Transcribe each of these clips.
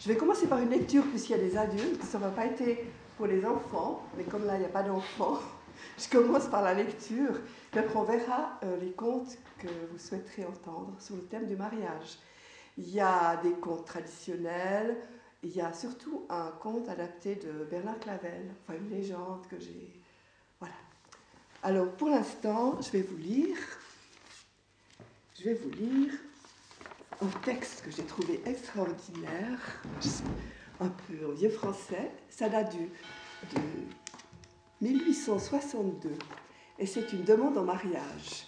Je vais commencer par une lecture puisqu'il y a des adultes. Ça va pas été pour les enfants, mais comme là, il n'y a pas d'enfants, je commence par la lecture. Puis après, on verra euh, les contes que vous souhaiterez entendre sur le thème du mariage. Il y a des contes traditionnels, il y a surtout un conte adapté de Bernard Clavel, enfin une légende que j'ai. Voilà. Alors pour l'instant, je vais vous lire. Je vais vous lire un texte que j'ai trouvé extraordinaire, un peu en vieux français. Ça date du, de 1862 et c'est une demande en mariage.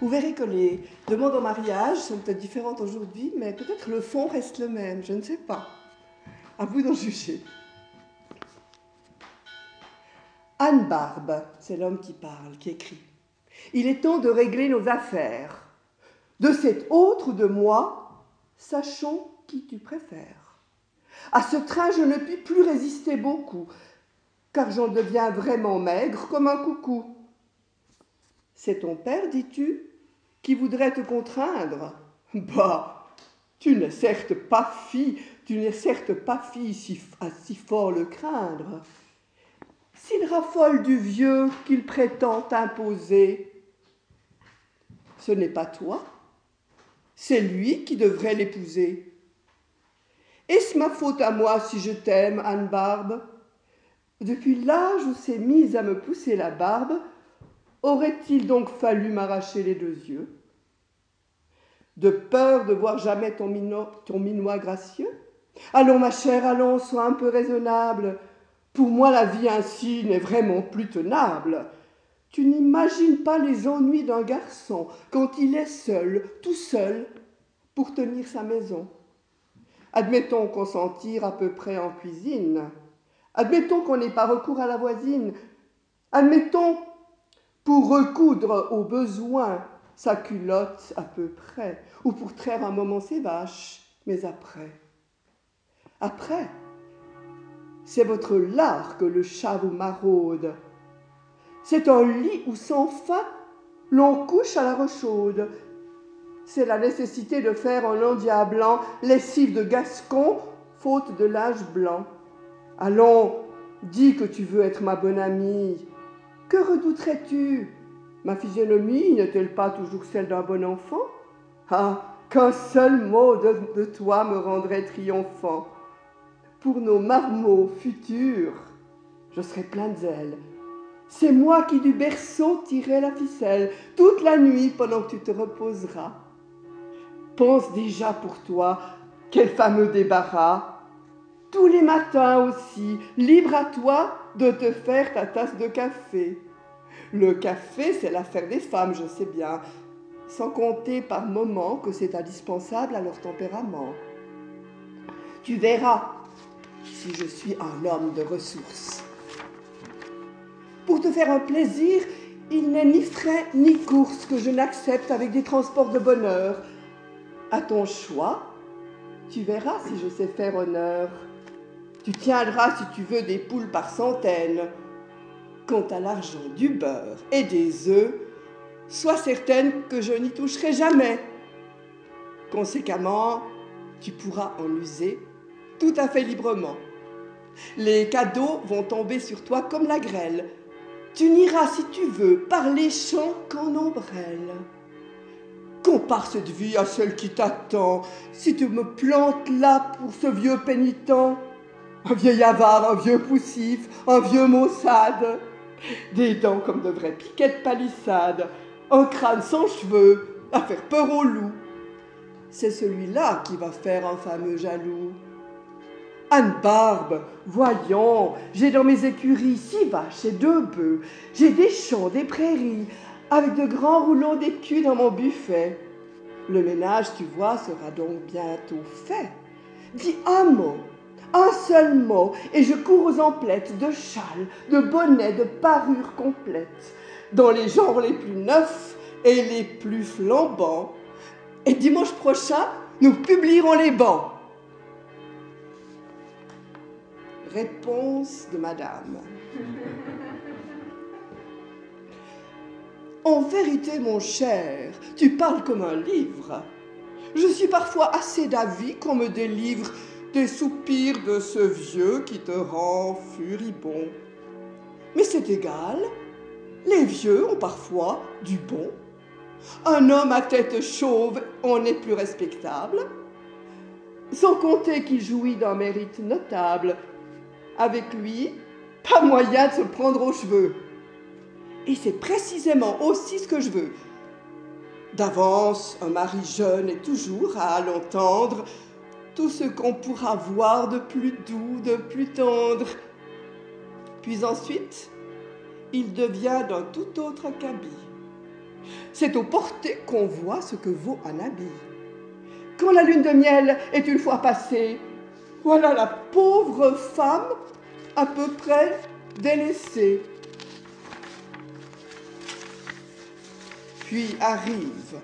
Vous verrez que les demandes en mariage sont peut-être différentes aujourd'hui, mais peut-être le fond reste le même, je ne sais pas. À vous d'en juger. Anne Barbe, c'est l'homme qui parle, qui écrit. Il est temps de régler nos affaires. De cet autre de moi, sachons qui tu préfères. À ce train, je ne puis plus résister beaucoup, car j'en deviens vraiment maigre comme un coucou. C'est ton père, dis-tu, qui voudrait te contraindre? Bah, tu n'es certes pas fille, tu n'es certes pas fille si, à si fort le craindre. S'il raffole du vieux qu'il prétend t'imposer, ce n'est pas toi, c'est lui qui devrait l'épouser. Est-ce ma faute à moi si je t'aime, Anne Barbe? Depuis l'âge où s'est mise à me pousser la barbe, aurait-il donc fallu m'arracher les deux yeux? De peur de voir jamais ton, ton minois gracieux? Allons, ma chère, allons, sois un peu raisonnable. Pour moi, la vie ainsi n'est vraiment plus tenable. Tu n'imagines pas les ennuis d'un garçon quand il est seul, tout seul, pour tenir sa maison. Admettons qu'on s'en tire à peu près en cuisine. Admettons qu'on n'ait pas recours à la voisine. Admettons, pour recoudre au besoin sa culotte à peu près, ou pour traire un moment ses vaches, mais après. Après, c'est votre lard que le chat vous maraude, c'est un lit où sans fin l'on couche à la rechaude. C'est la nécessité de faire un endiablant, lessive de gascon, faute de l'âge blanc. Allons, dis que tu veux être ma bonne amie. Que redouterais-tu? Ma physionomie n'est-elle pas toujours celle d'un bon enfant? Ah, qu'un seul mot de, toi me rendrait triomphant. Pour nos marmots futurs, je serais plein de zèle c'est moi qui du berceau tirerai la ficelle toute la nuit pendant que tu te reposeras. Pense déjà pour toi quel fameux débarras. Tous les matins aussi, libre à toi de te faire ta tasse de café. Le café, c'est l'affaire des femmes, je sais bien, sans compter par moments que c'est indispensable à leur tempérament. Tu verras si je suis un homme de ressources. Pour te faire un plaisir, il n'est ni frais ni course que je n'accepte avec des transports de bonheur. À ton choix, tu verras si je sais faire honneur. Tu tiendras si tu veux des poules par centaines. Quant à l'argent du beurre et des œufs, sois certaine que je n'y toucherai jamais. Conséquemment, tu pourras en user tout à fait librement. Les cadeaux vont tomber sur toi comme la grêle. Tu n'iras, si tu veux, par les champs qu'en ombrelle. Compare cette vie à celle qui t'attend, si tu me plantes là pour ce vieux pénitent, un vieil avare, un vieux poussif, un vieux maussade, des dents comme de vraies piquettes palissades, un crâne sans cheveux, à faire peur aux loups. C'est celui-là qui va faire un fameux jaloux. Anne Barbe, voyons, j'ai dans mes écuries six vaches et deux bœufs, j'ai des champs, des prairies, avec de grands roulons d'écus dans mon buffet. Le ménage, tu vois, sera donc bientôt fait. Dis un mot, un seul mot, et je cours aux emplettes de châles, de bonnets, de parures complètes, dans les genres les plus neufs et les plus flambants. Et dimanche prochain, nous publierons les bancs. Réponse de Madame. En vérité, mon cher, tu parles comme un livre. Je suis parfois assez d'avis qu'on me délivre des soupirs de ce vieux qui te rend furibond. Mais c'est égal, les vieux ont parfois du bon. Un homme à tête chauve en est plus respectable, sans compter qu'il jouit d'un mérite notable. Avec lui, pas moyen de se prendre aux cheveux. Et c'est précisément aussi ce que je veux. D'avance, un mari jeune est toujours à l'entendre tout ce qu'on pourra voir de plus doux, de plus tendre. Puis ensuite, il devient d'un tout autre acabit. C'est au porté qu'on voit ce que vaut un habit. Quand la lune de miel est une fois passée, voilà la pauvre femme à peu près délaissée. Puis arrive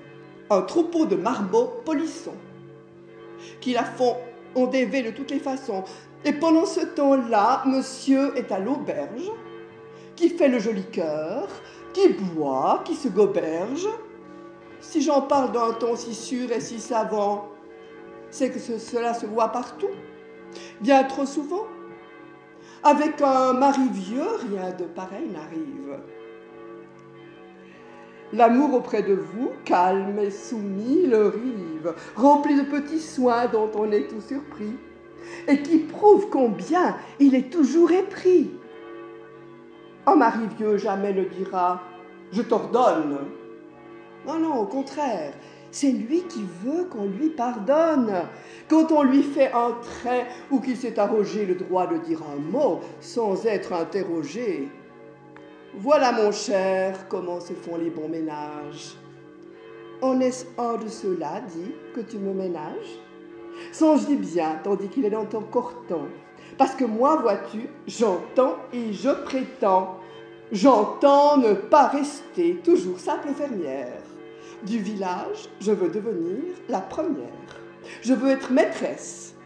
un troupeau de marmots polissons qui la font endéver de toutes les façons. Et pendant ce temps-là, monsieur est à l'auberge, qui fait le joli cœur, qui boit, qui se goberge. Si j'en parle d'un ton si sûr et si savant, c'est que cela se voit partout, bien trop souvent. Avec un mari vieux, rien de pareil n'arrive. L'amour auprès de vous, calme et soumis, le rive, rempli de petits soins dont on est tout surpris, et qui prouve combien il est toujours épris. Un mari vieux jamais ne dira Je t'ordonne. Non, non, au contraire, c'est lui qui veut qu'on lui pardonne. Quand on lui fait un trait ou qu'il s'est arrogé le droit de dire un mot sans être interrogé, voilà, mon cher, comment se font les bons ménages. En est-ce un de ceux-là, dit, que tu me ménages? Songe-y bien, tandis qu'il est encore temps. Parce que moi, vois-tu, j'entends et je prétends. J'entends ne pas rester toujours simple fermière. Du village, je veux devenir la première. Je veux être maîtresse.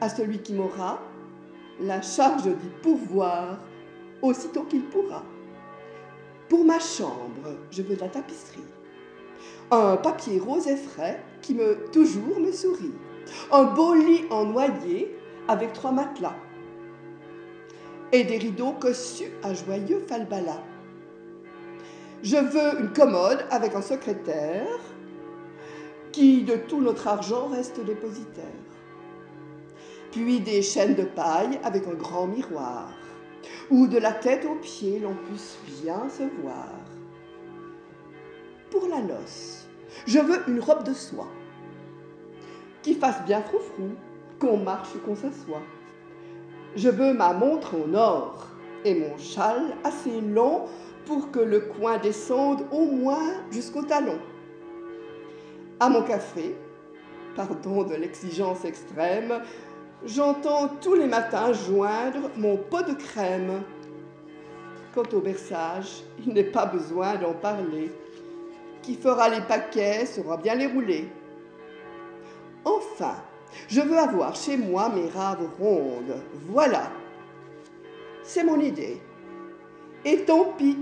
À celui qui m'aura la charge d'y pourvoir aussitôt qu'il pourra. Pour ma chambre, je veux de la tapisserie. Un papier rose et frais qui me toujours me sourit. Un beau lit en noyer avec trois matelas. Et des rideaux cossus à joyeux falbala. Je veux une commode avec un secrétaire qui de tout notre argent reste dépositaire. Puis des chaînes de paille avec un grand miroir où de la tête aux pieds l'on puisse bien se voir. Pour la noce, je veux une robe de soie qui fasse bien froufrou, qu'on marche ou qu'on s'assoit. Je veux ma montre en or et mon châle assez long pour que le coin descende au moins jusqu'au talon. À mon café, pardon de l'exigence extrême, j'entends tous les matins joindre mon pot de crème. Quant au berçage, il n'est pas besoin d'en parler. Qui fera les paquets saura bien les rouler. Enfin, je veux avoir chez moi mes raves rondes. Voilà. C'est mon idée. Et tant pis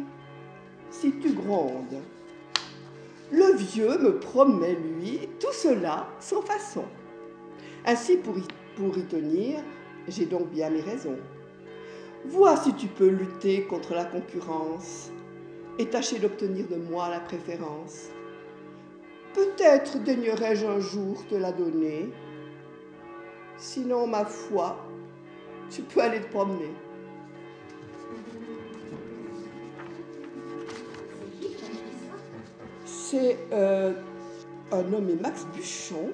si tu grondes. Le vieux me promet, lui, tout cela sans façon. Ainsi, pour y pour y tenir, j'ai donc bien mes raisons. Vois si tu peux lutter contre la concurrence et tâcher d'obtenir de moi la préférence. Peut-être daignerai-je un jour te la donner. Sinon, ma foi, tu peux aller te promener. C'est euh, un nommé Max Buchon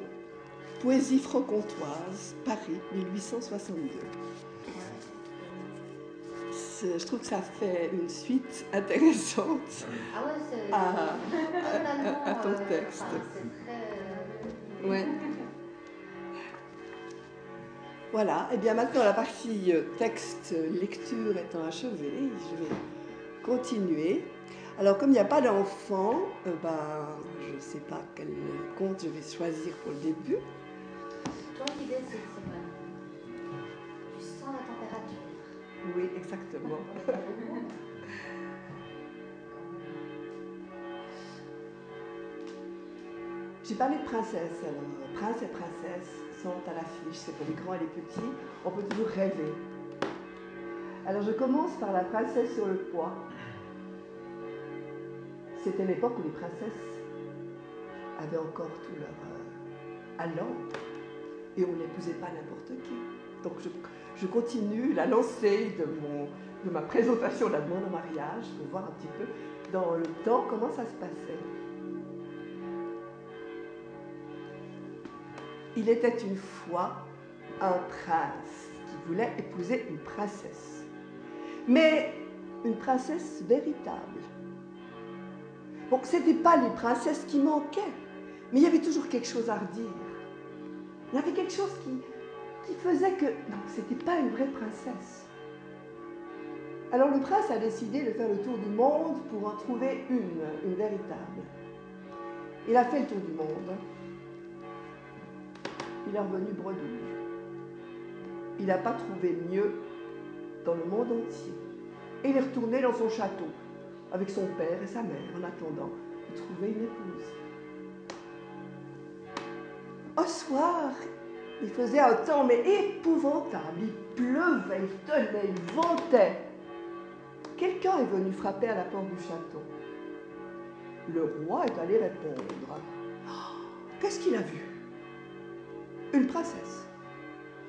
Poésie franc-comtoise, Paris, 1862. Je trouve que ça fait une suite intéressante ah à, ton euh, texte. Euh, ouais. Voilà, et eh bien maintenant la partie euh, texte, lecture étant achevée, je vais continuer. Alors comme il n'y a pas d'enfant, ben, je ne sais pas quel conte je vais choisir pour le début. Tu sens la température. Oui, exactement. J'ai parlé de princesse, alors prince et princesse sont à l'affiche, c'est pour les grands et les petits, on peut toujours rêver. Alors je commence par la princesse sur le poids. C'était l'époque où les princesses avaient encore tout leur euh, allant et on n'épousait pas n'importe qui. Donc je, continue la lancée de, mon, de ma présentation de la demande en mariage pour voir un petit peu dans le temps comment ça se passait. Il était une fois un prince qui voulait épouser une princesse. Mais une princesse véritable. Bon, ce n'était pas les princesses qui manquaient, mais il y avait toujours quelque chose à redire. Il y avait quelque chose qui, faisait que, non, ce n'était pas une vraie princesse. Alors le prince a décidé de faire le tour du monde pour en trouver une, une véritable. Il a fait le tour du monde. Il est revenu bredouille. Il n'a pas trouvé mieux dans le monde entier. Et il est retourné dans son château avec son père et sa mère en attendant de trouver une épouse. Au soir, il faisait un temps mais épouvantable. Il pleuvait, il tenait, il ventait. Quelqu'un est venu frapper à la porte du château. Le roi est allé répondre. Oh, qu'est-ce qu'il a vu? Une princesse.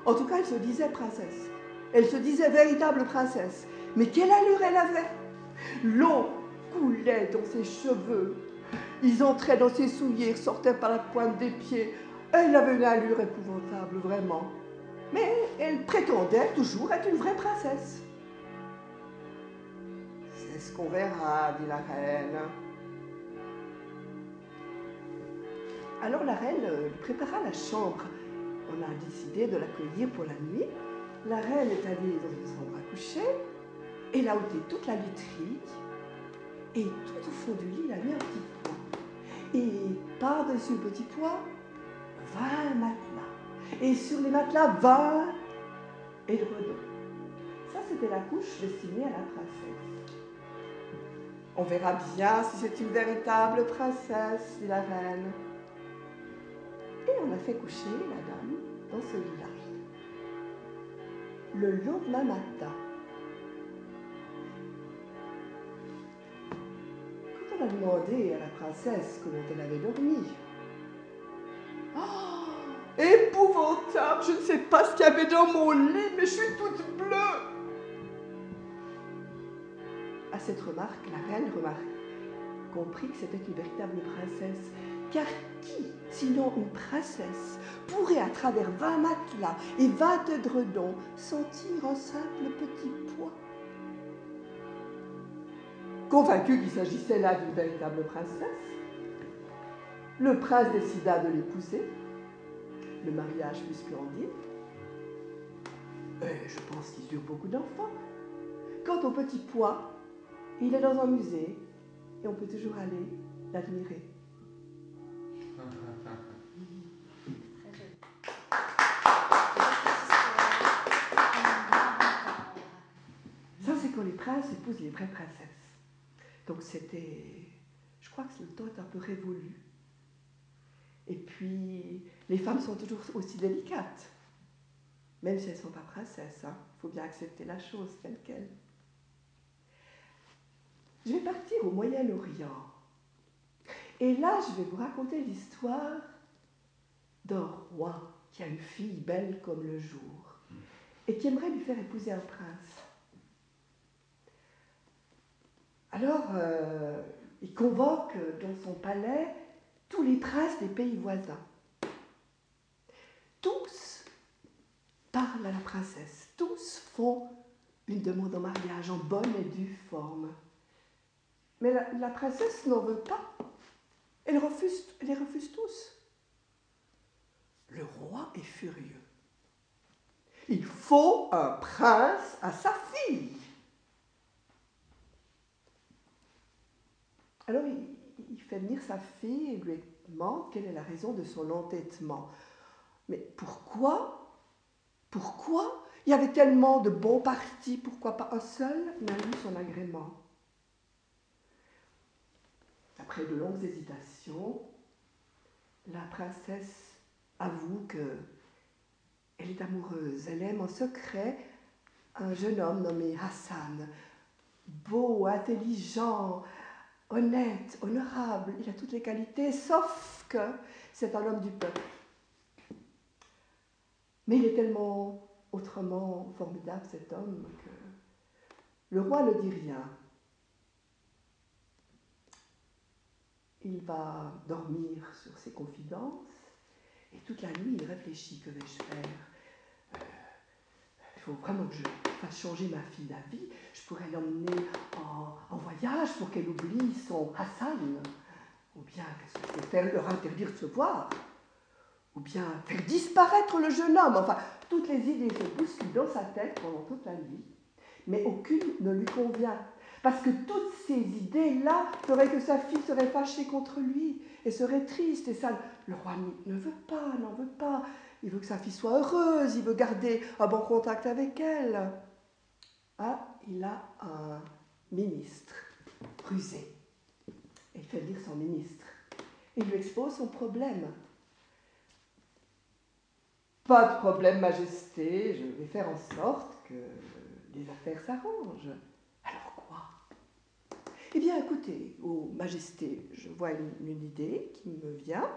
En tout cas, elle se disait princesse. Elle se disait véritable princesse. Mais quelle allure elle avait? L'eau coulait dans ses cheveux. Ils entraient dans ses souliers, sortaient par la pointe des pieds. Elle avait une allure épouvantable, vraiment. Mais elle prétendait toujours être une vraie princesse. C'est ce qu'on verra, dit la reine. Alors la reine euh, lui prépara la chambre. On a décidé de l'accueillir pour la nuit. La reine est allée dans une chambre à coucher. Elle a ôté toute la literie. Et tout au fond du lit, il a mis un petit. Et par-dessus le petit poids, 20 matelas. Et sur les matelas, 20 édredons. Ça, c'était la couche destinée à la princesse. On verra bien si c'est une véritable princesse, dit la reine. Et on a fait coucher la dame dans ce lit-là. Le lendemain matin, quand on a demandé à la princesse comment elle avait dormi, épouvantable, je ne sais pas ce qu'il y avait dans mon lit, mais je suis toute bleue cette remarque, la reine remarque, comprit que c'était une véritable princesse. Car qui, sinon une princesse, pourrait à travers vingt matelas et vingt dredons sentir un simple petit poids? Convaincu qu'il s'agissait là d'une véritable princesse, le prince décida de l'épouser. Le mariage fut splendide. Et je pense qu'ils eurent beaucoup d'enfants. Quant au petit pois, il est dans un musée et on peut toujours aller l'admirer. Ça, c'est quand les princes épousent les vraies princesses. Donc c'était. Je crois que le temps est un peu révolu. Et puis, les femmes sont toujours aussi délicates. Même si elles ne sont pas princesses. Il hein. faut bien accepter la chose telle qu'elle. Je vais partir au Moyen-Orient. Et là, je vais vous raconter l'histoire d'un roi qui a une fille belle comme le jour et qui aimerait lui faire épouser un prince. Alors, euh, il convoque dans son palais tous les princes des pays voisins. Tous parlent à la princesse, tous font une demande en mariage en bonne et due forme. Mais la, princesse n'en veut pas. Elle, refuse, elle les refuse tous. Le roi est furieux. Il faut un prince à sa fille. Alors il, il fait venir sa fille et lui demande quelle est la raison de son entêtement. Mais pourquoi? Pourquoi? Il y avait tellement de bons partis, pourquoi pas un seul n'a eu son agrément? Après de longues hésitations, la princesse avoue que elle est amoureuse. Elle aime en secret un jeune homme nommé Hassan, beau, intelligent, honnête, honorable. Il a toutes les qualités, sauf que c'est un homme du peuple. Mais il est tellement autrement formidable cet homme que le roi ne dit rien. Il va dormir sur ses confidences et toute la nuit il réfléchit que vais-je faire? Euh, Il faut vraiment que je fasse changer ma fille d'avis. Je pourrais l'emmener en, voyage pour qu'elle oublie son Hassan. Ou bien qu'est-ce que Leur interdire de se voir ou bien faire disparaître le jeune homme. Enfin, toutes les idées se bousculent dans sa tête pendant toute la nuit, mais aucune ne lui convient. Parce que toutes ces idées-là feraient que sa fille serait fâchée contre lui et serait triste. Et ça, le roi ne veut pas, n'en veut pas. Il veut que sa fille soit heureuse, il veut garder un bon contact avec elle. Ah, il a un ministre rusé. Il fait lire son ministre. Il lui expose son problème. Pas de problème, Majesté, je vais faire en sorte que les affaires s'arrangent. Alors quoi? Eh bien, écoutez, ô Majesté, je vois une, idée qui me vient.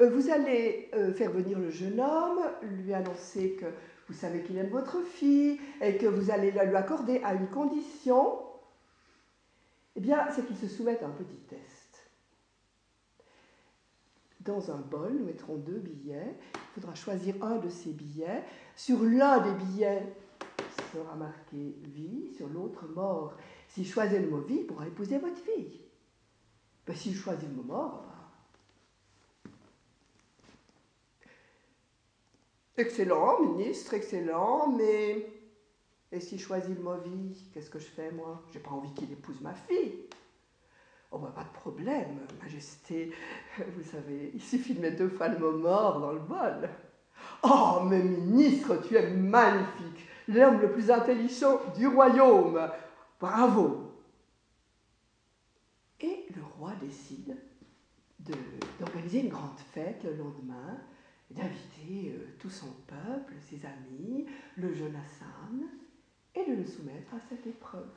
Euh, vous allez euh, faire venir le jeune homme, lui annoncer que vous savez qu'il aime votre fille et que vous allez la lui accorder à une condition. Eh bien, c'est qu'il se soumette à un petit test. Dans un bol, nous mettrons deux billets. Il faudra choisir un de ces billets. Sur l'un des billets sera marqué vie, sur l'autre mort. S'il choisit le mot vie, il pourra épouser votre fille. Ben, S'il choisit le mot mort, ben... Excellent, ministre, excellent, mais. Et s'il choisit le vie, qu'est-ce que je fais, moi? J'ai pas envie qu'il épouse ma fille. Oh, bah, pas de problème, Majesté. Vous savez, il suffit de mettre deux fois le mot mort dans le bol. Oh, mais ministre, tu es magnifique, l'homme le plus intelligent du royaume. Bravo. Et le roi décide d'organiser une grande fête le lendemain, d'inviter euh, tout son peuple, ses amis, le jeune Hassan, et de le soumettre à cette épreuve.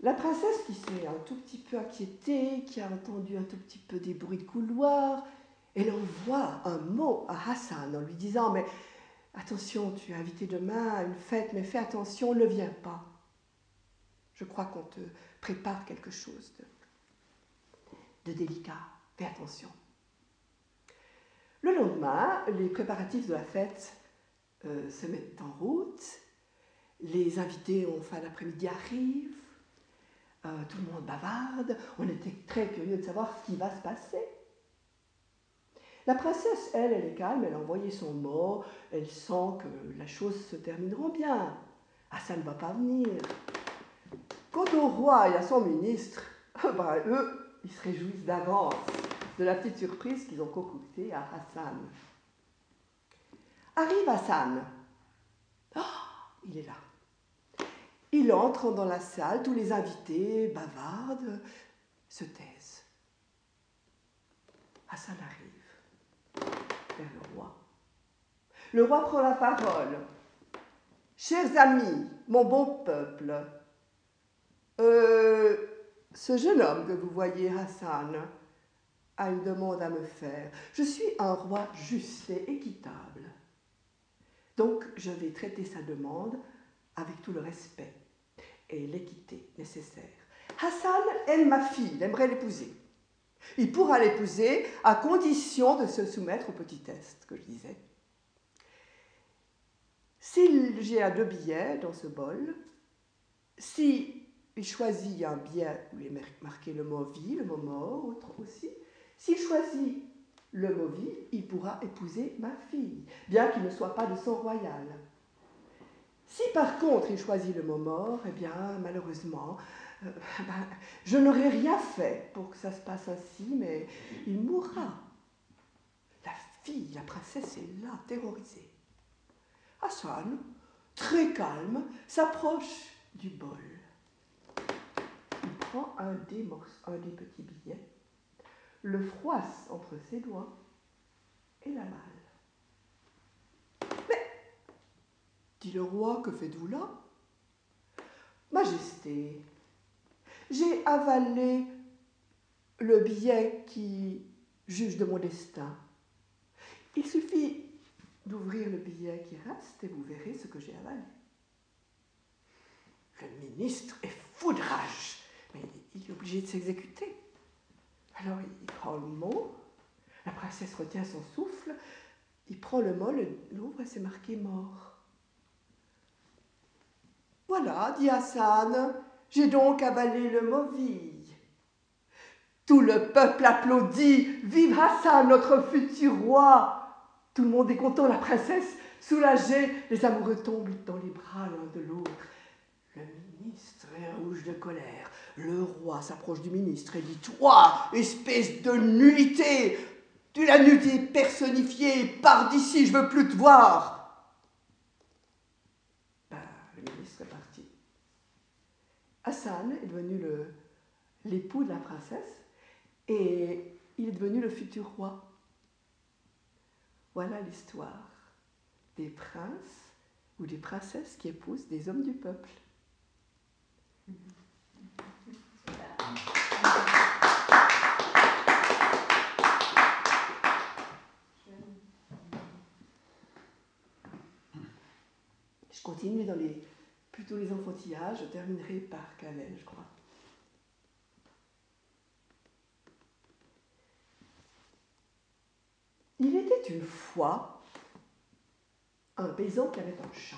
La princesse qui s'est un tout petit peu inquiétée, qui a entendu un tout petit peu des bruits de couloir, elle envoie un mot à Hassan en lui disant Mais attention, tu es invité demain à une fête, mais fais attention, ne viens pas. Je crois qu'on te prépare quelque chose de, délicat. Fais attention. Le lendemain, les préparatifs de la fête euh, se mettent en route. Les invités en fin d'après-midi arrivent. Euh, tout le monde bavarde, on était très curieux de savoir ce qui va se passer. La princesse, elle, elle est calme, elle a envoyé son mot, elle sent que la chose se termineront bien. Ah, ça ne va pas venir. Quant au roi et à son ministre, ben, eux, ils se réjouissent d'avance de la petite surprise qu'ils ont concoctée à Hassan. Arrive Hassan. Oh, il est là. Il entre dans la salle, tous les invités bavardent, se taisent. Hassan arrive vers le roi. Le roi prend la parole. Chers amis, mon bon peuple, euh, ce jeune homme que vous voyez, Hassan, a une demande à me faire. Je suis un roi juste et équitable. Donc, je vais traiter sa demande avec tout le respect et l'équité nécessaire. Hassan aime ma fille, il aimerait l'épouser. Il pourra l'épouser à condition de se soumettre au petit test que je disais. S'il j'ai à deux billets dans ce bol, si il choisit un billet où est marqué le mot vie, le mot mort, autre aussi, s'il choisit le mot vie, il pourra épouser ma fille, bien qu'il ne soit pas de sang royal. Si par contre il choisit le mot mort, eh bien malheureusement, euh, ben, je n'aurai rien fait pour que ça se passe ainsi, mais il mourra. La fille, la princesse est là, terrorisée. Hassan, très calme, s'approche du bol. Il prend un des, un des petits billets, le froisse entre ses doigts et la malle. Mais, dit le roi, que faites-vous là? Majesté, j'ai avalé le billet qui juge de mon destin. Il suffit d'ouvrir le billet qui reste et vous verrez ce que j'ai avalé. Le ministre est fou de rage, mais il est obligé de s'exécuter. Alors il prend le mot, la princesse retient son souffle, il prend le mot, l'ouvre et c'est marqué mort. Voilà, dit Hassan, j'ai donc avalé le mauvais. Tout le peuple applaudit. Vive Hassan, notre futur roi. Tout le monde est content, la princesse soulagée. Les amoureux tombent dans les bras l'un de l'autre. Le ministre est rouge de colère. Le roi s'approche du ministre et dit Toi, espèce de nullité, tu l'as nullité personnifiée, pars d'ici, je veux plus te voir. Ben, le ministre est parti. Hassan est devenu l'époux de la princesse et il est devenu le futur roi. Voilà l'histoire des princes ou des princesses qui épousent des hommes du peuple. Dans les plutôt les enfantillages, je terminerai par Canel, je crois. Il était une fois un paysan qui avait un chat.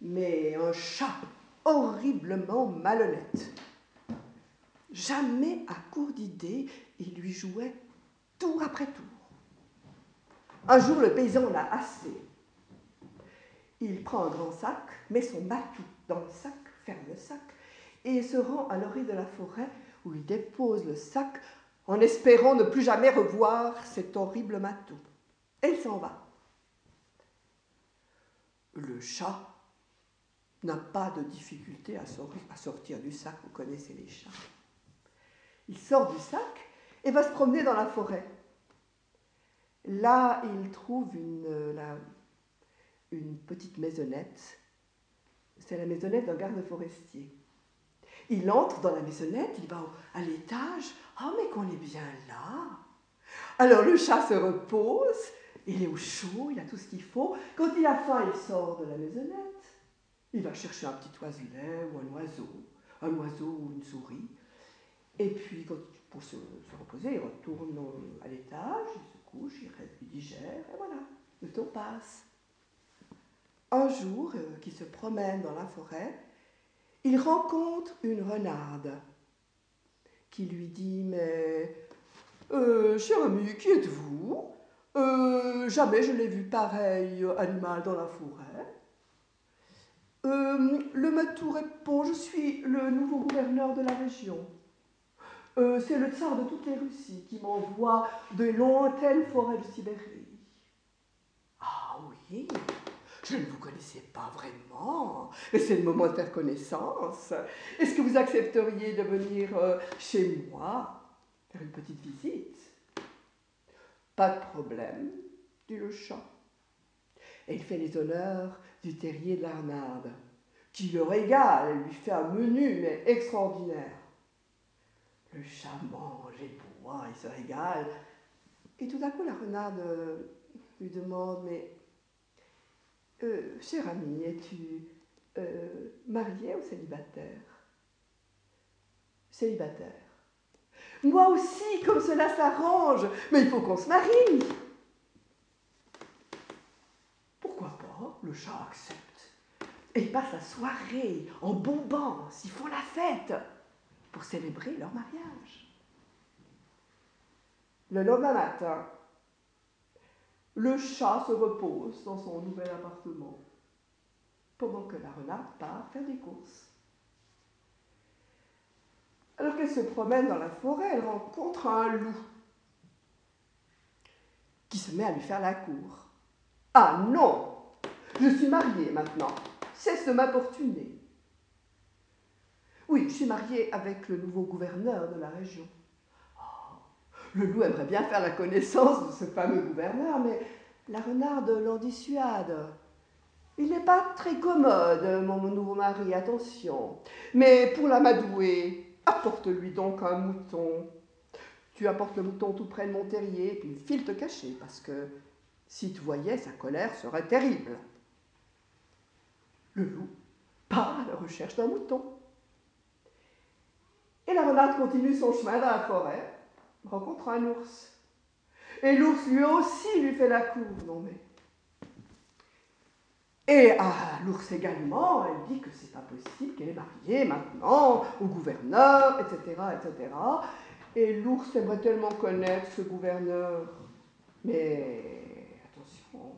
Mais un chat horriblement malhonnête. Jamais à court d'idées, il lui jouait tour après tour. Un jour, le paysan l'a assez. Il prend un grand sac, met son matou dans le sac, ferme le sac, et se rend à l'orée de la forêt où il dépose le sac en espérant ne plus jamais revoir cet horrible matou. Et il s'en va. Le chat n'a pas de difficulté à sortir du sac, vous connaissez les chats. Il sort du sac et va se promener dans la forêt. Là, il trouve une, une petite maisonnette. C'est la maisonnette d'un garde forestier. Il entre dans la maisonnette, il va à l'étage. Ah, oh, mais qu'on est bien là. Alors le chat se repose, il est au chaud, il a tout ce qu'il faut. Quand il a faim, il sort de la maisonnette. Il va chercher un petit oiselet ou un oiseau, un oiseau ou une souris. Et puis, pour se, reposer, il retourne à l'étage, il se couche, il, il digère, et voilà, le temps passe. Un jour, euh, qui se promène dans la forêt, il rencontre une renarde qui lui dit Mais, euh, cher ami, qui êtes-vous? Euh, Jamais je n'ai vu pareil animal dans la forêt. Le matou répond Je suis le nouveau gouverneur de la région. C'est le tsar de toutes les Russies qui m'envoie de lointaines forêts de Sibérie. Ah oui, je ne vous connaissais pas vraiment, et c'est le moment de faire connaissance. Est-ce que vous accepteriez de venir euh, chez moi faire une petite visite? Pas de problème, dit le chat. Et il fait les honneurs du terrier de l'Arnade, qui le régale lui fait un menu, mais extraordinaire. Le chat mange et boit, il se régale. Et tout à coup, la renarde lui demande Mais euh, cher ami, es-tu euh, marié ou célibataire? Célibataire. Moi aussi, comme cela s'arrange, mais il faut qu'on se marie. Pourquoi pas? Le chat accepte. Et ils passent la soirée en bombant, ils font la fête pour célébrer leur mariage. Le lendemain matin, le chat se repose dans son nouvel appartement pendant que la renarde part faire des courses. Alors qu'elle se promène dans la forêt, elle rencontre un loup qui se met à lui faire la cour. Ah non Je suis mariée maintenant. Cesse de m'importuner. Oui, je suis mariée avec le nouveau gouverneur de la région. Le loup aimerait bien faire la connaissance de ce fameux gouverneur, mais la renarde l'en dissuade. Il n'est pas très commode, mon nouveau mari, attention. Mais pour l'amadouer, apporte-lui donc un mouton. Tu apportes le mouton tout près de mon terrier, puis file te cacher, parce que si tu voyais, sa colère serait terrible. Le loup part à la recherche d'un mouton. Et la renarde continue son chemin dans la forêt, rencontre un ours. Et l'ours lui aussi lui fait la cour. Non mais. Et à l'ours également, elle dit que c'est pas possible, qu'elle est mariée maintenant au gouverneur, etc., etc. Et l'ours aimerait tellement connaître ce gouverneur. Mais attention,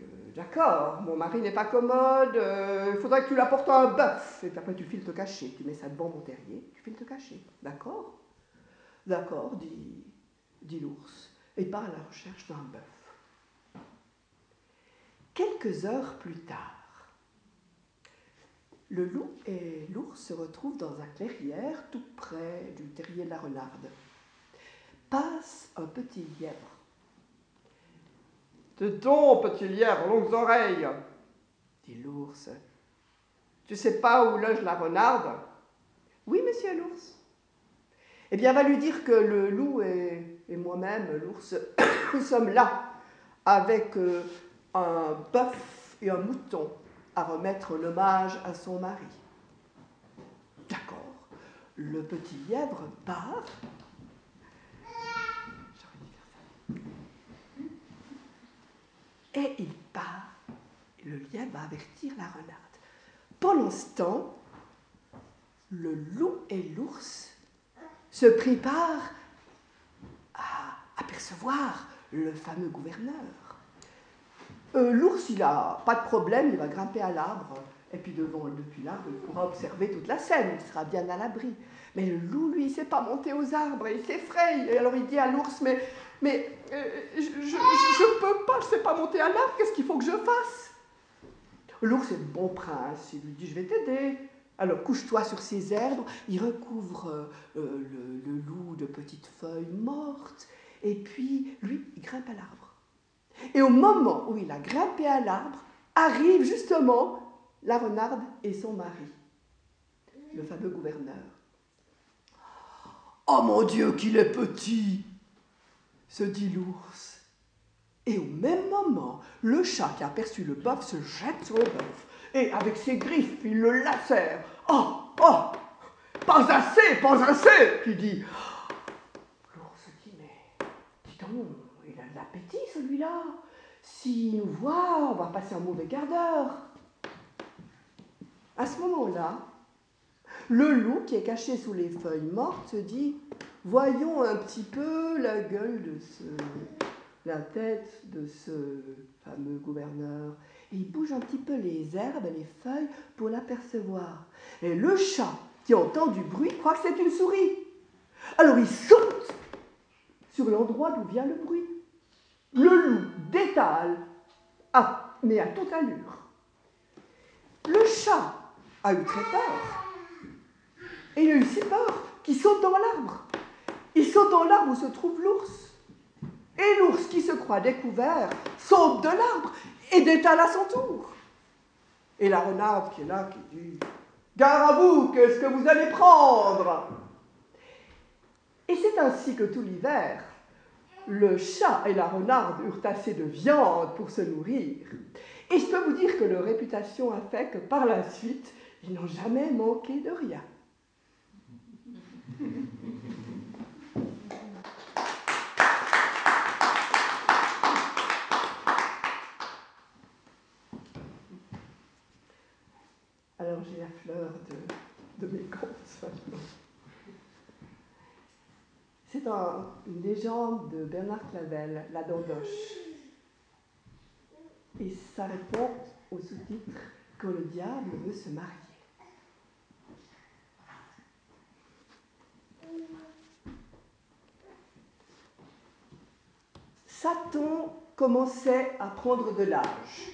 euh, d'accord, mon mari n'est pas commode, euh, il faudrait que tu l'apportes un bœuf. Et après tu files te cacher, tu mets ça devant mon terrier, tu files te cacher. D'accord? D'accord, dit, dit l'ours, et part à la recherche d'un bœuf. Quelques heures plus tard, le loup et l'ours se retrouvent dans un clairière tout près du terrier de la renarde. Passe un petit lièvre. T'es donc, petit lièvre, longues oreilles, dit l'ours. Tu sais pas où loge la renarde? Oui, monsieur l'ours. Eh bien, va lui dire que le loup et, moi-même, l'ours, nous sommes là avec euh, un bœuf et un mouton à remettre l'hommage à son mari. D'accord. Le petit lièvre part. Et il part. le lièvre va avertir la renarde. Pendant ce temps, le loup et l'ours se préparent à apercevoir le fameux gouverneur. Euh, l'ours, il n'a pas de problème, il va grimper à l'arbre, et puis devant, depuis l'arbre, il pourra observer toute la scène, il sera bien à l'abri. Mais le loup, lui, il ne sait pas monter aux arbres, il s'effraie. Et alors il dit à l'ours, mais, mais euh, je ne peux pas, je ne sais pas monter à l'arbre, qu'est-ce qu'il faut que je fasse? L'ours est le bon prince, il lui dit, je vais t'aider. Alors couche-toi sur ces herbes, il recouvre euh, le, le loup de petites feuilles mortes, et puis lui, il grimpe à l'arbre. Et au moment où il a grimpé à l'arbre, arrive justement la renarde et son mari, le fameux gouverneur. Oh mon Dieu, qu'il est petit se dit l'ours. Et au même moment, le chat qui a aperçu le bœuf se jette sur le bœuf et avec ses griffes, il le lacère. Oh, oh, pas assez, pas assez, tu dis. L'ours dit, mais dis donc, il a de l'appétit celui-là. S'il nous voit, on va passer un mauvais quart d'heure. À ce moment-là, le loup qui est caché sous les feuilles mortes se dit Voyons un petit peu la gueule de ce. la tête de ce fameux gouverneur. Il bouge un petit peu les herbes et les feuilles pour l'apercevoir. Et le chat, qui entend du bruit, croit que c'est une souris. Alors il saute sur l'endroit d'où vient le bruit. Le loup détale, mais à toute allure. Le chat a eu très peur. Et il a eu si peur qu'il saute dans l'arbre. Il saute dans l'arbre où se trouve l'ours. Et l'ours, qui se croit découvert, saute de l'arbre et détale à son tour. Et la renarde qui est là, qui dit Gare à vous, qu'est-ce que vous allez prendre? Et c'est ainsi que tout l'hiver, le chat et la renarde eurent assez de viande pour se nourrir. Et je peux vous dire que leur réputation a fait que par la suite, ils n'ont jamais manqué de rien. Alors j'ai la fleur de, de mes c'est une légende de Bernard Clavel, La Dandoche. Et ça répond au sous-titre Quand le diable veut se marier. Satan commençait à prendre de l'âge.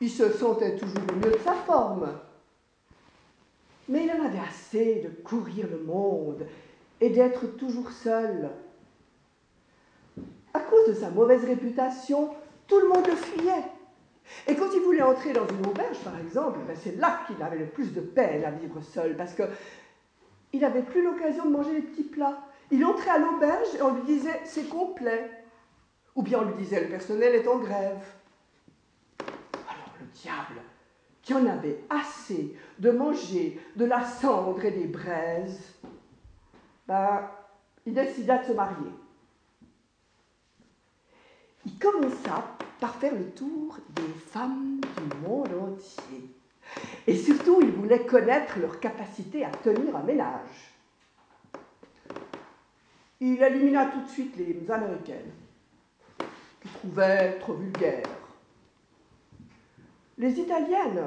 Il se sentait toujours mieux de sa forme mais il en avait assez de courir le monde et d'être toujours seul. À cause de sa mauvaise réputation, tout le monde le fuyait. Et quand il voulait entrer dans une auberge, par exemple, ben c'est là qu'il avait le plus de peine à vivre seul, parce qu'il n'avait plus l'occasion de manger les petits plats. Il entrait à l'auberge et on lui disait c'est complet. Ou bien on lui disait le personnel est en grève. Alors le diable, en avait assez de manger de la cendre et des braises, ben, il décida de se marier. Il commença par faire le tour des femmes du monde entier. Et surtout, il voulait connaître leur capacité à tenir un ménage. Il élimina tout de suite les Américaines, qu'il trouvait trop vulgaires. Les Italiennes,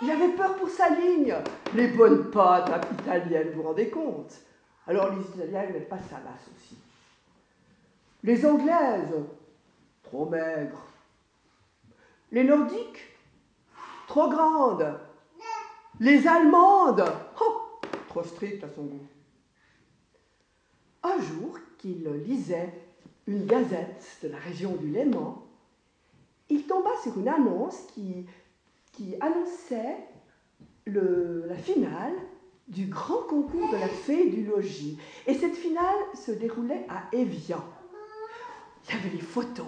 il avait peur pour sa ligne. Les bonnes pâtes italiennes, vous vous rendez compte? Alors les Italiennes n'aiment pas sa aussi. Les Anglaises, trop maigres. Les Nordiques, trop grandes. Les Allemandes, oh, trop strictes à son goût. Un jour qu'il lisait une gazette de la région du Léman, il tomba sur une annonce qui, annonçait la finale du grand concours de la fée du logis. Et cette finale se déroulait à Évian. Il y avait les photos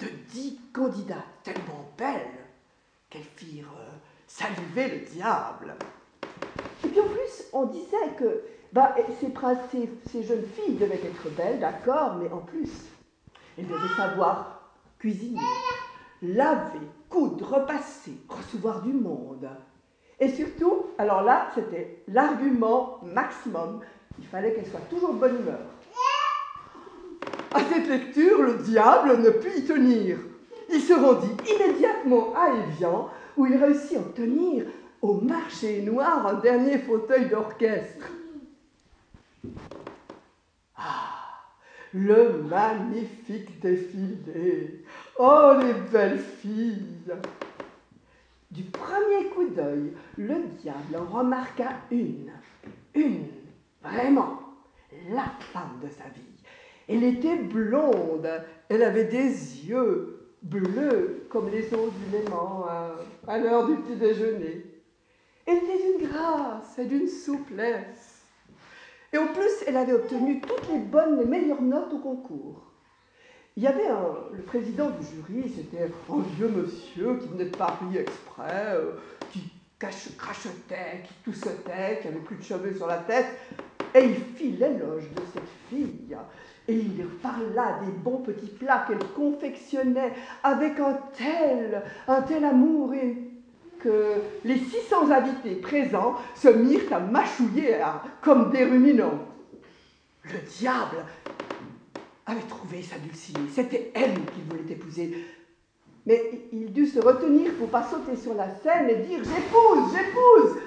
de dix candidats tellement belles qu'elles firent euh, saliver le diable. Et puis en plus, on disait que bah, ces jeunes filles devaient être belles, d'accord, mais en plus, elles devaient savoir cuisiner, laver, coudre, repasser, recevoir du monde. Et surtout, alors là, c'était l'argument maximum, il fallait qu'elles soient toujours de bonne humeur. À cette lecture, le diable ne put y tenir. Il se rendit immédiatement à Évian, où il réussit à obtenir au marché noir un dernier fauteuil d'orchestre. Ah, le magnifique défilé. Oh, les belles filles. Du premier coup d'œil, le diable en remarqua une, une, vraiment, la femme de sa vie. Elle était blonde, elle avait des yeux bleus comme les eaux du Léman à, l'heure du petit déjeuner. Elle était d'une grâce et d'une souplesse. Et en plus, elle avait obtenu toutes les bonnes, les meilleures notes au concours. Il y avait le président du jury, c'était un vieux monsieur qui venait de Paris exprès, euh, qui crachotait, qui toussotait, qui avait plus de cheveux sur la tête, et il fit l'éloge de cette fille. Et il parla des bons petits plats qu'elle confectionnait avec un tel, un tel amour et que les 600 invités présents se mirent à mâchouiller comme des ruminants. Le diable avait trouvé sa dulcinée. C'était elle qu'il voulait épouser. Mais il dut se retenir pour pas sauter sur la scène et dire J'épouse, j'épouse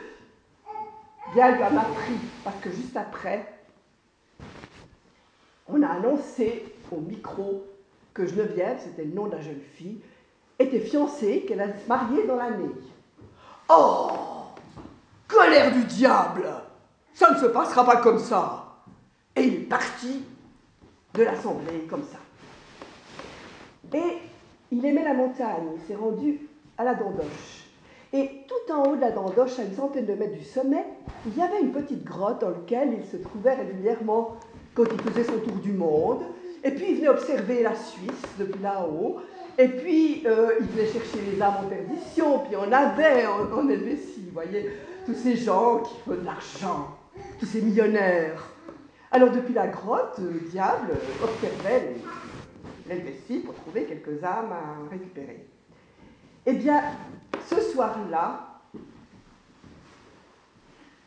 Bien, lui a pris, parce que juste après, on a annoncé au micro que Geneviève, c'était le nom de la jeune fille, était fiancée, qu'elle allait se marier dans l'année. Oh Colère du diable Ça ne se passera pas comme ça Et il est parti de l'assemblée comme ça. Et il aimait la montagne, il s'est rendu à la Dandoche. Et tout en haut de la Dandoche, à une centaine de mètres du sommet, il y avait une petite grotte dans laquelle il se trouvait régulièrement quand il faisait son tour du monde. Et puis il venait observer la Suisse depuis là-haut. Et puis euh, il venait chercher les âmes en perdition. Puis on avait en, en vous voyez, tous ces gens qui font de l'argent, tous ces millionnaires. Alors depuis la grotte, le diable observait l'Helvétie pour trouver quelques âmes à récupérer. Eh bien, ce soir-là,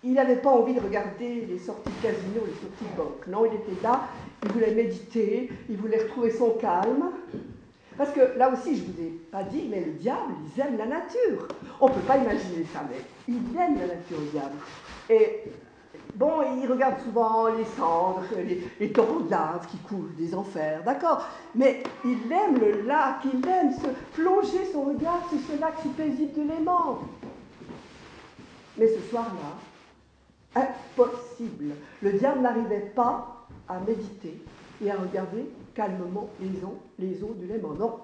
il n'avait pas envie de regarder les sorties de casino, les sorties de banque. Non, il était là, il voulait méditer, il voulait retrouver son calme. Parce que là aussi, je ne vous ai pas dit, mais le diable, ils aiment la nature. On ne peut pas imaginer ça, mais il aime la nature, le diable. Et bon, il regarde souvent les cendres, les, les torrents de lave qui coulent des enfers, d'accord Mais il aime le lac, il aime se plonger son regard sur ce lac si paisible de l'aimant. Mais ce soir-là, Impossible. Le diable n'arrivait pas à méditer et à regarder calmement les eaux, les eaux du Léman. Non.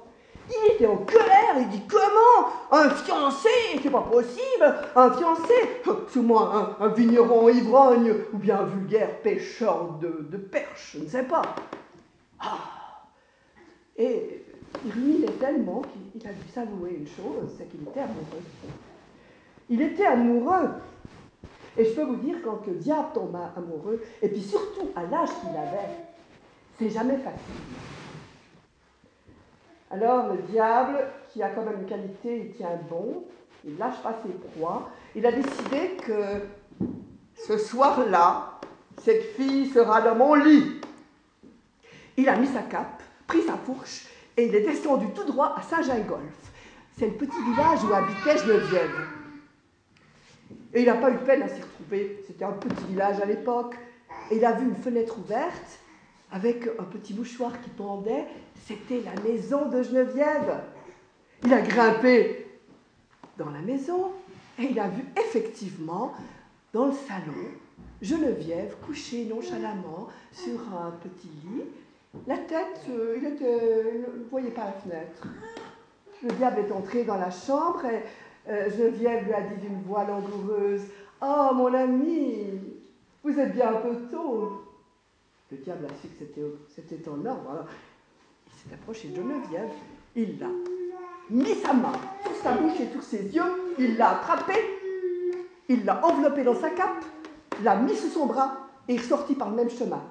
Il était en colère, il dit comment? Un fiancé C'est pas possible Un fiancé C'est moi un, vigneron ivrogne ou bien un vulgaire pêcheur de, de perches, je ne sais pas. Ah Et il ruminait tellement qu'il a dû s'avouer une chose, c'est qu'il était amoureux. Il était amoureux. Et je peux vous dire, quand le diable tombe amoureux, et puis surtout à l'âge qu'il avait, c'est jamais facile. Alors le diable, qui a quand même une qualité, il tient bon, il lâche pas ses proies, il a décidé que ce soir-là, cette fille sera dans mon lit. Il a mis sa cape, pris sa fourche, et il est descendu tout droit à Saint-Gingolf. C'est le petit village où habitait Geneviève. Et il n'a pas eu peine à s'y retrouver. C'était un petit village à l'époque. Et il a vu une fenêtre ouverte avec un petit mouchoir qui pendait. C'était la maison de Geneviève. Il a grimpé dans la maison et il a vu effectivement dans le salon Geneviève couchée nonchalamment sur un petit lit. La tête, euh, il, ne voyait pas la fenêtre. Le diable est entré dans la chambre et euh, Geneviève lui a dit d'une voix langoureuse Oh, mon ami, vous êtes bien un peu tôt. Le diable a su que c'était en ordre. il s'est approché de Geneviève, il l'a mis sa main sur sa bouche et sur ses yeux, il l'a attrapé, il l'a enveloppé dans sa cape, l'a mis sous son bras et est ressorti par le même chemin.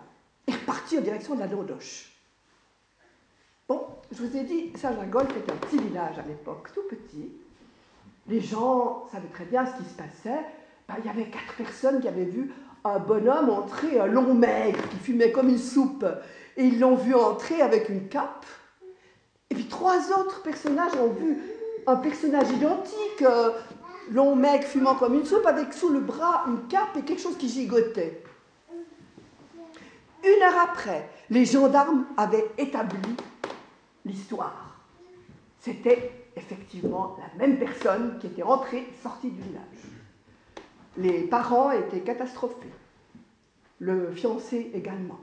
Et reparti en direction de la Dordoche. Bon, je vous ai dit, Saint-Gingolf était un petit village à l'époque, tout petit. Les gens savaient très bien ce qui se passait. Ben, il y avait quatre personnes qui avaient vu un bonhomme entrer, un long maigre, qui fumait comme une soupe. Et ils l'ont vu entrer avec une cape. Et puis trois autres personnages ont vu un personnage identique, euh, long maigre fumant comme une soupe, avec sous le bras une cape et quelque chose qui gigotait. Une heure après, les gendarmes avaient établi l'histoire. C'était effectivement la même personne qui était rentrée, sortie du village. Les parents étaient catastrophés, le fiancé également.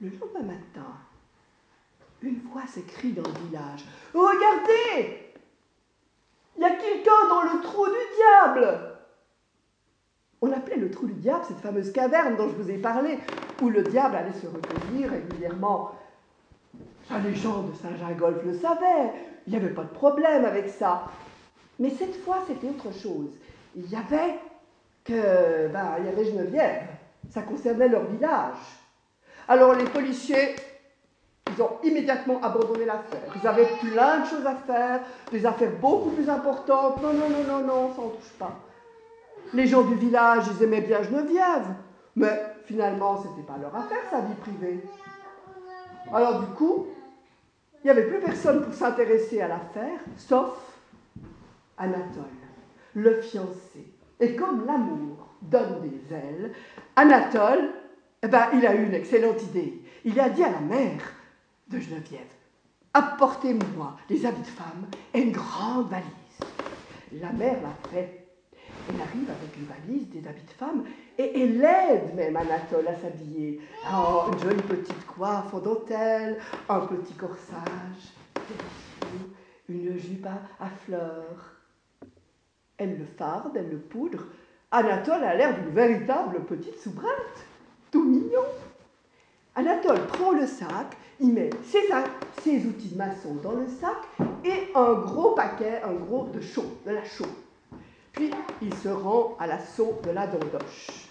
Le lendemain matin, une voix s'écrie dans le village Regardez Il y a quelqu'un dans le trou du diable on appelait le trou du diable cette fameuse caverne dont je vous ai parlé, où le diable allait se recueillir régulièrement. les gens de Saint-Gingolf le savaient, il n'y avait pas de problème avec ça. Mais cette fois, c'était autre chose. Il y avait que, ben, il y avait Geneviève. Ça concernait leur village. Alors les policiers, ils ont immédiatement abandonné l'affaire. Ils avaient plein de choses à faire, des affaires beaucoup plus importantes. Non, non, non, non, non, ça n'en touche pas. Les gens du village, ils aimaient bien Geneviève, mais finalement, ce n'était pas leur affaire, sa vie privée. Alors du coup, il n'y avait plus personne pour s'intéresser à l'affaire, sauf Anatole, le fiancé. Et comme l'amour donne des ailes, Anatole, eh ben, il a eu une excellente idée. Il a dit à la mère de Geneviève, apportez-moi des habits de femme et une grande valise. La mère l'a fait elle arrive avec une valise, des habits de femme, et elle aide même Anatole à s'habiller. Une jolie petite coiffe en dentelle, un petit corsage, une jupe à, fleurs. Elle le farde, elle le poudre. Anatole a l'air d'une véritable petite soubrette, tout mignon. Anatole prend le sac, il met ses, ses outils de maçon dans le sac et un gros paquet, un gros de chaux, de la chaux. Puis il se rend à l'assaut de la Dondoche.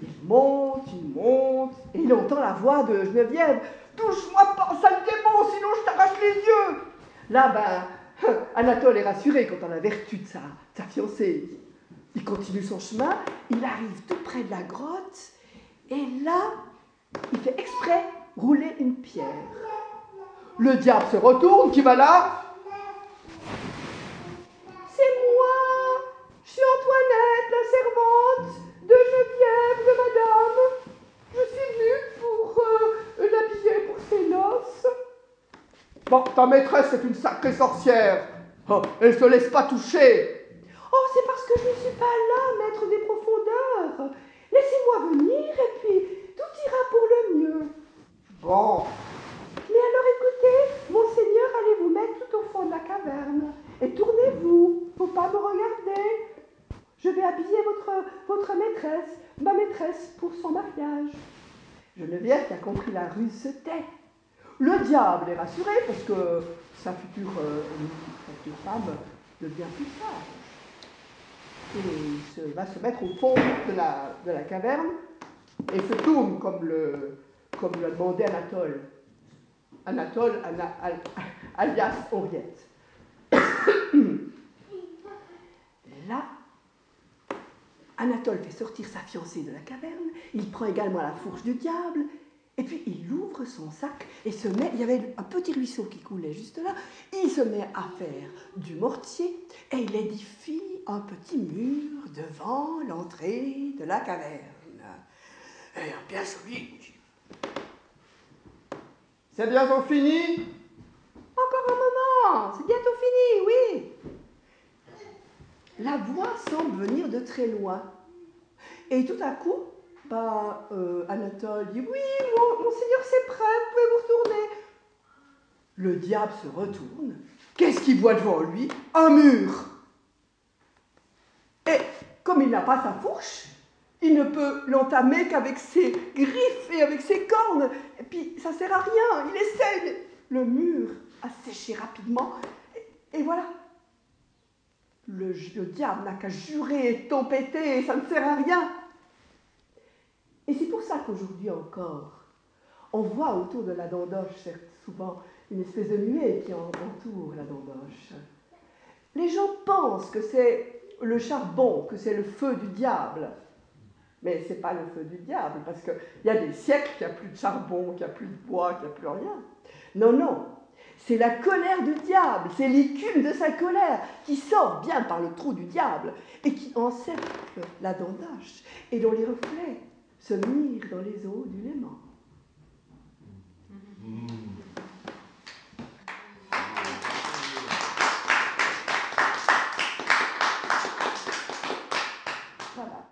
Il monte, il monte, et il entend la voix de Geneviève. Touche-moi pas, sale démon, sinon je t'arrache les yeux. Là, ben, Anatole est rassuré quant à la vertu de sa, fiancée. Il continue son chemin, il arrive tout près de la grotte, et là, il fait exprès rouler une pierre. Le diable se retourne, qui va là? Antoinette, la servante de Geneviève, de madame. Je suis venue pour euh, l'habiller pour ses noces. Ta maîtresse est une sacrée sorcière. Oh, elle se laisse pas toucher. Oh, c'est parce que je ne suis pas là, maître des profondeurs. Laissez-moi venir et puis tout ira pour le mieux. Bon. Mais alors écoutez, monseigneur, allez vous mettre tout au fond de la caverne. Et tournez-vous, faut pas me regarder. Je vais habiller votre, votre maîtresse, ma maîtresse, pour son mariage. Geneviève qui a compris la ruse se tait. Le diable est rassuré parce que sa future, euh, future femme devient plus sage. Et il va se mettre au fond de la, de la caverne et se tourne comme le, comme l'a demandé Anatole. Anatole, Ana- al- alias Henriette. Là, Anatole fait sortir sa fiancée de la caverne, il prend également la fourche du diable, et puis il ouvre son sac et se met, il y avait un petit ruisseau qui coulait juste là, il se met à faire du mortier et il édifie un petit mur devant l'entrée de la caverne. Et bien solide. C'est bientôt fini? Encore un moment, c'est bientôt fini, oui. La voix semble venir de très loin. Et tout à coup, euh, Anatole dit Oui, mon, monseigneur, c'est prêt, vous pouvez vous retourner. Le diable se retourne. Qu'est-ce qu'il voit devant lui? Un mur. Et comme il n'a pas sa fourche, il ne peut l'entamer qu'avec ses griffes et avec ses cornes. Et puis, ça sert à rien. Il essaie. mais Le mur a séché rapidement. Et, voilà. Le, le diable n'a qu'à jurer et tempêter, ça ne sert à rien. Et c'est pour ça qu'aujourd'hui encore, on voit autour de la dandoche, souvent, une espèce de nuée qui en- entoure la dandoche. Les gens pensent que c'est le charbon, que c'est le feu du diable. Mais ce n'est pas le feu du diable, parce qu'il y a des siècles qu'il n'y a plus de charbon, qu'il n'y a plus de bois, qu'il n'y a plus rien. Non, non, c'est la colère du diable, c'est l'écume de sa colère qui sort bien par le trou du diable et qui encercle la dandoche et dont les reflets se mirent dans les eaux du Léman.